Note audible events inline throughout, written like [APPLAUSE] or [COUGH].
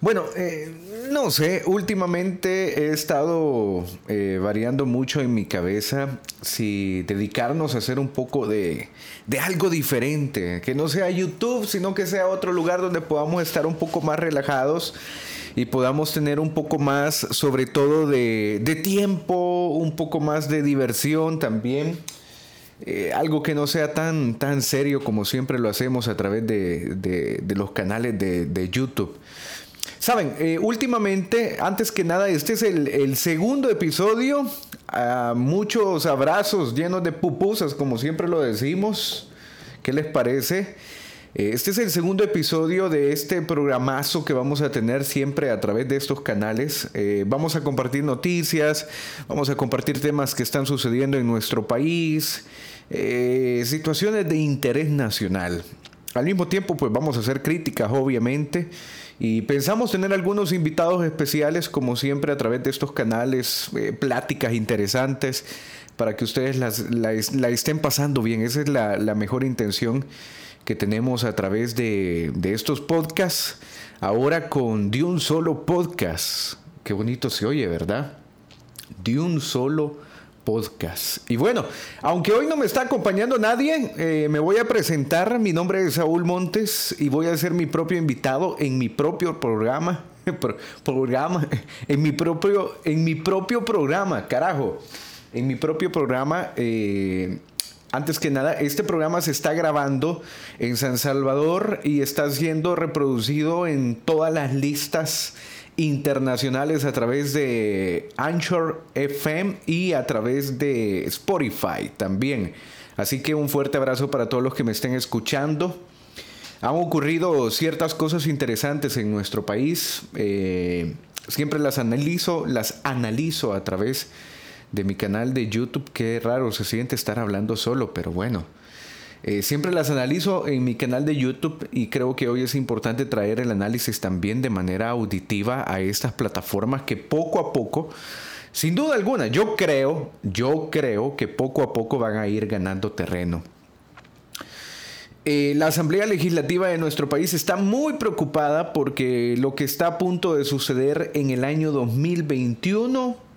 Bueno, eh, no sé, últimamente he estado eh, variando mucho en mi cabeza si dedicarnos a hacer un poco de, de, algo diferente, que no sea YouTube, sino que sea otro lugar donde podamos estar un poco más relajados y podamos tener un poco más, sobre todo, de, de tiempo, un poco más de diversión también. Eh, algo que no sea tan, tan serio como siempre lo hacemos a través de, de, de los canales de, YouTube. Saben, eh, últimamente, antes que nada, este es el, el segundo episodio. Uh, muchos abrazos llenos de pupusas, como siempre lo decimos. ¿Qué les parece? Eh, este es el segundo episodio de este programazo que vamos a tener siempre a través de estos canales. Eh, vamos a compartir noticias, vamos a compartir temas que están sucediendo en nuestro país, eh, situaciones de interés nacional. Al mismo tiempo, pues vamos a hacer críticas, obviamente. Y pensamos tener algunos invitados especiales, como siempre, a través de estos canales, pláticas interesantes, para que ustedes la, estén pasando bien. Esa es la, la mejor intención que tenemos a través de, estos podcasts, ahora con De un solo podcast. Qué bonito se oye, ¿verdad? De un solo podcast. Y bueno, aunque hoy no me está acompañando nadie, eh, me voy a presentar. Mi nombre es Saúl Montes y voy a ser mi propio invitado en mi propio programa. [LAUGHS] programa, [LAUGHS] en mi propio, en mi propio programa, carajo. En mi propio programa. Eh, antes que nada, este programa se está grabando en San Salvador y está siendo reproducido en todas las listas internacionales a través de Anchor FM y a través de Spotify también. Así que un fuerte abrazo para todos los que me estén escuchando. Han ocurrido ciertas cosas interesantes en nuestro país. Eh, siempre las analizo, las analizo a través de de mi canal de YouTube. Qué raro se siente estar hablando solo, pero bueno. Eh, siempre las analizo en mi canal de YouTube y creo que hoy es importante traer el análisis también de manera auditiva a estas plataformas que poco a poco, sin duda alguna, yo creo, yo creo que poco a poco van a ir ganando terreno. Eh, la Asamblea Legislativa de nuestro país está muy preocupada porque lo que está a punto de suceder en el año 2021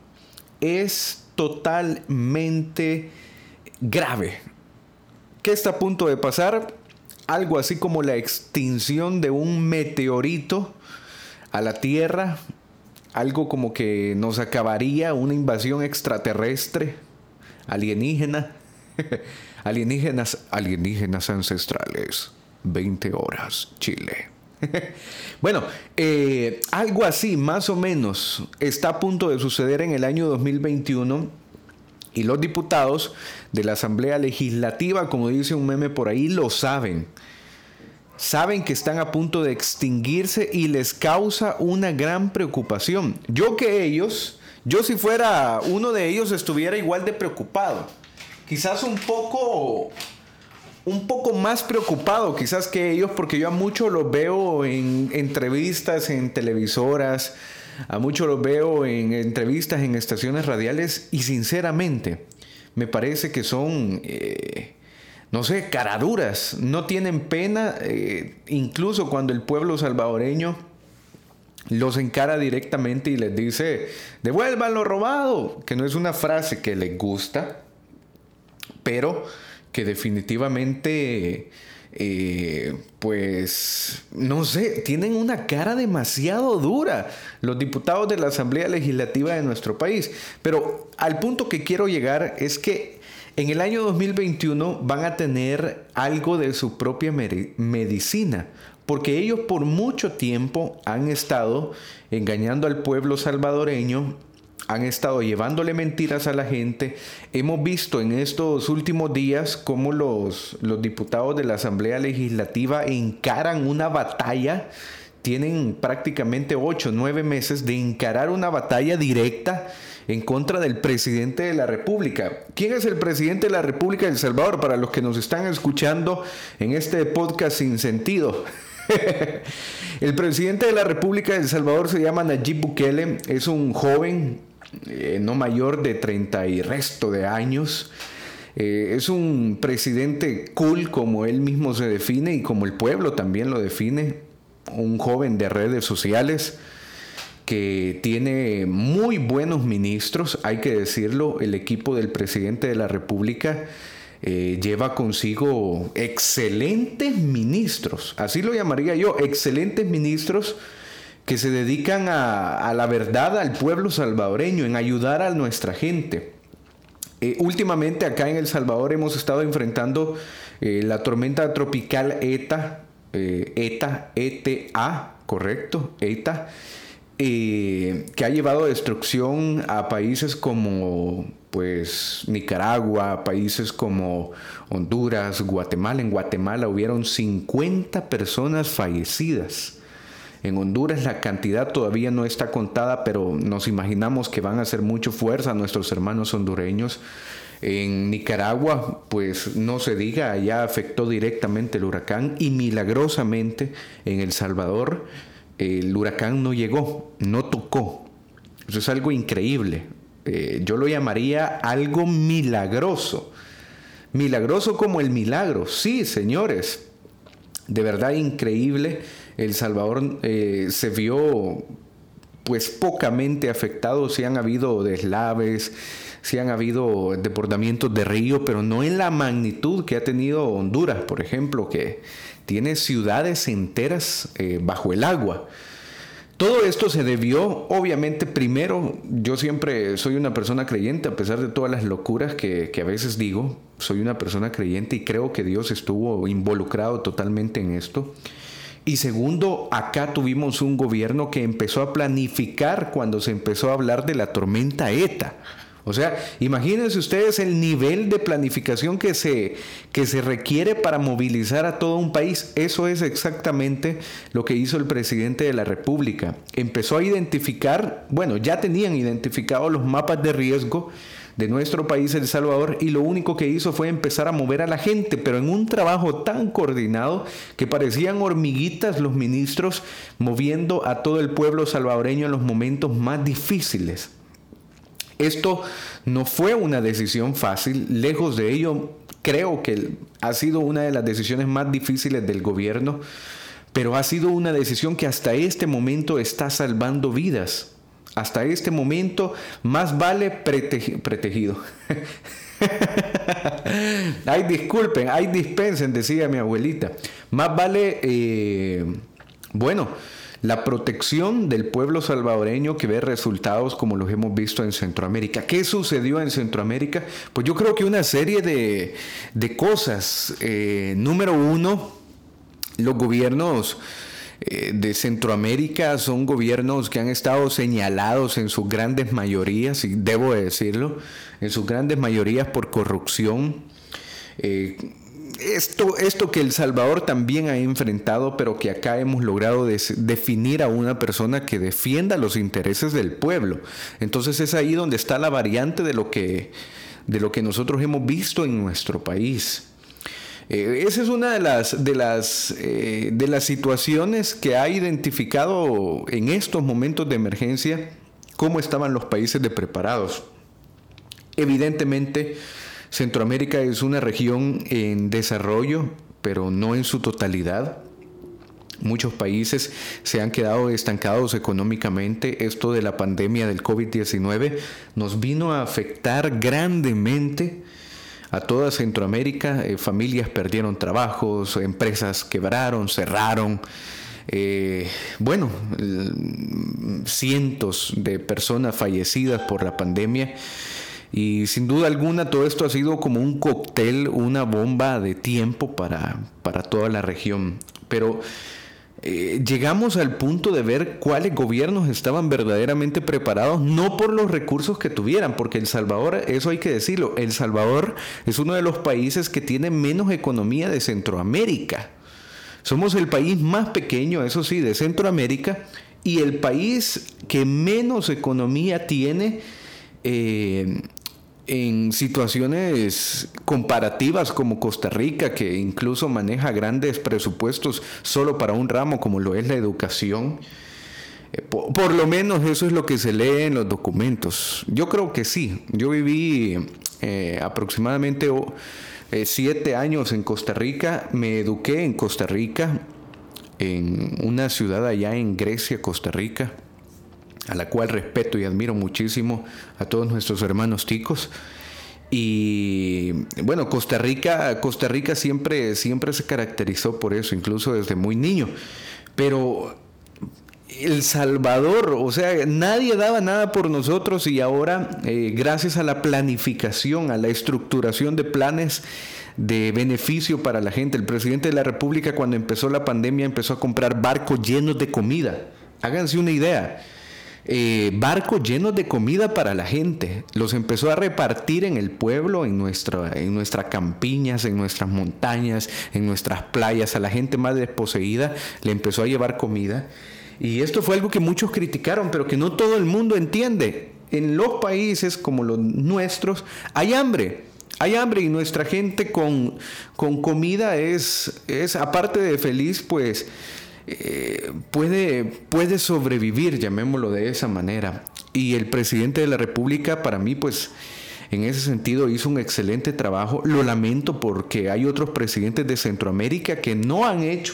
es totalmente grave. ¿Qué está a punto de pasar? Algo así como la extinción de un meteorito a la Tierra, algo como que nos acabaría una invasión extraterrestre, alienígena, [LAUGHS] alienígenas, alienígenas ancestrales, 20 horas, Chile. [LAUGHS] bueno, eh, algo así, más o menos, está a punto de suceder en el año 2021 y los diputados de la Asamblea Legislativa, como dice un meme por ahí, lo saben. Saben que están a punto de extinguirse y les causa una gran preocupación. Yo que ellos, yo si fuera uno de ellos estuviera igual de preocupado. Quizás un poco un poco más preocupado quizás que ellos porque yo a muchos los veo en entrevistas en televisoras, a muchos los veo en entrevistas en estaciones radiales y sinceramente me parece que son, eh, no sé, caraduras, no tienen pena, eh, incluso cuando el pueblo salvadoreño los encara directamente y les dice, devuelvan lo robado, que no es una frase que les gusta, pero que definitivamente, eh, pues, no sé, tienen una cara demasiado dura los diputados de la Asamblea Legislativa de nuestro país. Pero al punto que quiero llegar es que en el año 2021 van a tener algo de su propia medicina, porque ellos por mucho tiempo han estado engañando al pueblo salvadoreño han estado llevándole mentiras a la gente. Hemos visto en estos últimos días cómo los, los diputados de la Asamblea Legislativa encaran una batalla. Tienen prácticamente ocho, nueve meses de encarar una batalla directa en contra del presidente de la República. ¿Quién es el presidente de la República de El Salvador? Para los que nos están escuchando en este podcast sin sentido. [LAUGHS] el presidente de la República de El Salvador se llama Nayib Bukele, es un joven eh, no mayor de 30 y resto de años. Eh, es un presidente cool como él mismo se define y como el pueblo también lo define. un joven de redes sociales que tiene muy buenos ministros, hay que decirlo, el equipo del presidente de la República eh, lleva consigo excelentes ministros, así lo llamaría yo, excelentes ministros que se dedican a, la verdad al pueblo salvadoreño, en ayudar a nuestra gente. Eh, últimamente acá en El Salvador hemos estado enfrentando eh, la tormenta tropical ETA, ETA, ETA, correcto, ETA, que ha llevado destrucción a países como pues Nicaragua, países como Honduras, Guatemala. En Guatemala hubieron 50 personas fallecidas. En Honduras la cantidad todavía no está contada, pero nos imaginamos que van a hacer mucho fuerza nuestros hermanos hondureños. En Nicaragua, pues no se diga, allá afectó directamente el huracán y milagrosamente en El Salvador el huracán no llegó, no tocó. Eso es algo increíble. Eh, yo lo llamaría algo milagroso. Milagroso como el milagro. Sí, señores. De verdad increíble. El Salvador eh, se vio pues pocamente afectado. Si han habido deslaves, si han habido desbordamientos de río, pero no en la magnitud que ha tenido Honduras, por ejemplo, que tiene ciudades enteras eh, bajo el agua. Todo esto se debió, obviamente, primero, yo siempre soy una persona creyente, a pesar de todas las locuras que, que, a veces digo, soy una persona creyente y creo que Dios estuvo involucrado totalmente en esto. Y segundo, acá tuvimos un gobierno que empezó a planificar cuando se empezó a hablar de la tormenta ETA. O sea, imagínense ustedes el nivel de planificación que se, que se requiere para movilizar a todo un país. Eso es exactamente lo que hizo el presidente de la República. Empezó a identificar, bueno, ya tenían identificados los mapas de riesgo de nuestro país, El Salvador, y lo único que hizo fue empezar a mover a la gente, pero en un trabajo tan coordinado que parecían hormiguitas los ministros moviendo a todo el pueblo salvadoreño en los momentos más difíciles. Esto no fue una decisión fácil, lejos de ello, creo que ha sido una de las decisiones más difíciles del gobierno, pero ha sido una decisión que hasta este momento está salvando vidas. Hasta este momento más vale protegido. [LAUGHS] ay, disculpen, ay, dispensen, decía mi abuelita. Más vale, eh, bueno, la protección del pueblo salvadoreño que ve resultados como los hemos visto en Centroamérica. ¿Qué sucedió en Centroamérica? Pues yo creo que una serie de, cosas. Eh, número uno, los gobiernos eh, de Centroamérica son gobiernos que han estado señalados en sus grandes mayorías, y debo decirlo, en sus grandes mayorías por corrupción. Eh, esto, esto que El Salvador también ha enfrentado, pero que acá hemos logrado definir a una persona que defienda los intereses del pueblo. Entonces es ahí donde está la variante de lo que, de lo que nosotros hemos visto en nuestro país. Eh, esa es una de las, de, las, eh, de las situaciones que ha identificado en estos momentos de emergencia cómo estaban los países de preparados. Evidentemente, Centroamérica es una región en desarrollo, pero no en su totalidad. Muchos países se han quedado estancados económicamente. Esto de la pandemia del COVID-19 nos vino a afectar grandemente a toda Centroamérica. Eh, familias perdieron trabajos, empresas quebraron, cerraron. Eh, bueno, cientos de personas fallecidas por la pandemia. Y sin duda alguna todo esto ha sido como un cóctel, una bomba de tiempo para, para toda la región. Pero eh, llegamos al punto de ver cuáles gobiernos estaban verdaderamente preparados, no por los recursos que tuvieran, porque El Salvador, eso hay que decirlo, El Salvador es uno de los países que tiene menos economía de Centroamérica. Somos el país más pequeño, eso sí, de Centroamérica, y el país que menos economía tiene eh, en situaciones comparativas como Costa Rica, que incluso maneja grandes presupuestos solo para un ramo como lo es la educación, eh, por, lo menos eso es lo que se lee en los documentos. Yo creo que sí. Yo viví eh, aproximadamente eh, siete años en Costa Rica, me eduqué en Costa Rica. en una ciudad allá en Grecia, Costa Rica, a la cual respeto y admiro muchísimo a todos nuestros hermanos ticos. Y bueno, Costa Rica, Costa Rica siempre, siempre se caracterizó por eso, incluso desde muy niño. Pero el Salvador, o sea, nadie daba nada por nosotros y ahora, eh, gracias a la planificación, a la estructuración de planes de beneficio para la gente, el presidente de la República cuando empezó la pandemia empezó a comprar barcos llenos de comida. Háganse una idea. Eh, barcos llenos de comida para la gente. Los empezó a repartir en el pueblo, en, en nuestras campiñas, en nuestras montañas, en nuestras playas. A la gente más desposeída le empezó a llevar comida. Y esto fue algo que muchos criticaron, pero que no todo el mundo entiende. En los países como los nuestros hay hambre. Hay hambre y nuestra gente con, con comida es, es, aparte de feliz, pues eh, puede, puede sobrevivir, llamémoslo de esa manera. Y el presidente de la República, para mí, pues en ese sentido hizo un excelente trabajo. Lo lamento porque hay otros presidentes de Centroamérica que no han hecho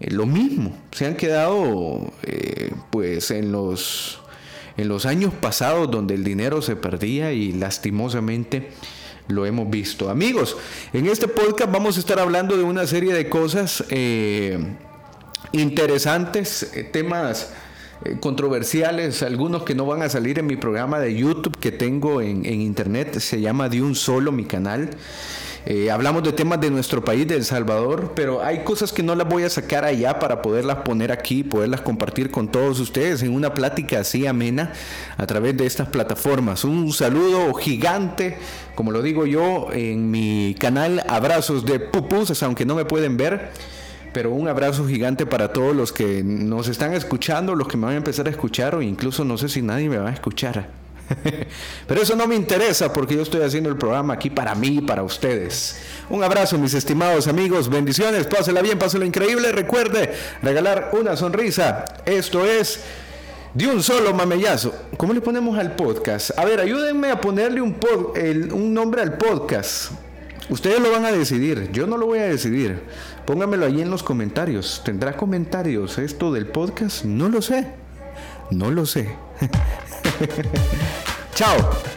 eh, lo mismo. Se han quedado eh, pues en los, en los años pasados donde el dinero se perdía y lastimosamente lo hemos visto. Amigos, en este podcast vamos a estar hablando de una serie de cosas interesantes, temas controversiales, algunos que no van a salir en mi programa de YouTube que tengo en, en internet, se llama De un solo mi canal. Eh, hablamos de temas de nuestro país, de El Salvador, pero hay cosas que no las voy a sacar allá para poderlas poner aquí, poderlas compartir con todos ustedes en una plática así amena a través de estas plataformas. Un saludo gigante, como lo digo yo, en mi canal Abrazos de Pupusas, aunque no me pueden ver pero un abrazo gigante para todos los que nos están escuchando, los que me van a empezar a escuchar o incluso no sé si nadie me va a escuchar. [LAUGHS] Pero eso no me interesa porque yo estoy haciendo el programa aquí para mí y para ustedes. Un abrazo, mis estimados amigos. Bendiciones. Pásela bien, pásela increíble. Recuerde regalar una sonrisa. Esto es de un solo mamellazo. ¿Cómo le ponemos al podcast? A ver, ayúdenme a ponerle un, un nombre al podcast. Ustedes lo van a decidir, yo no lo voy a decidir. Póngamelo ahí en los comentarios. ¿Tendrá comentarios esto del podcast? No lo sé. No lo sé. [LAUGHS] Chao.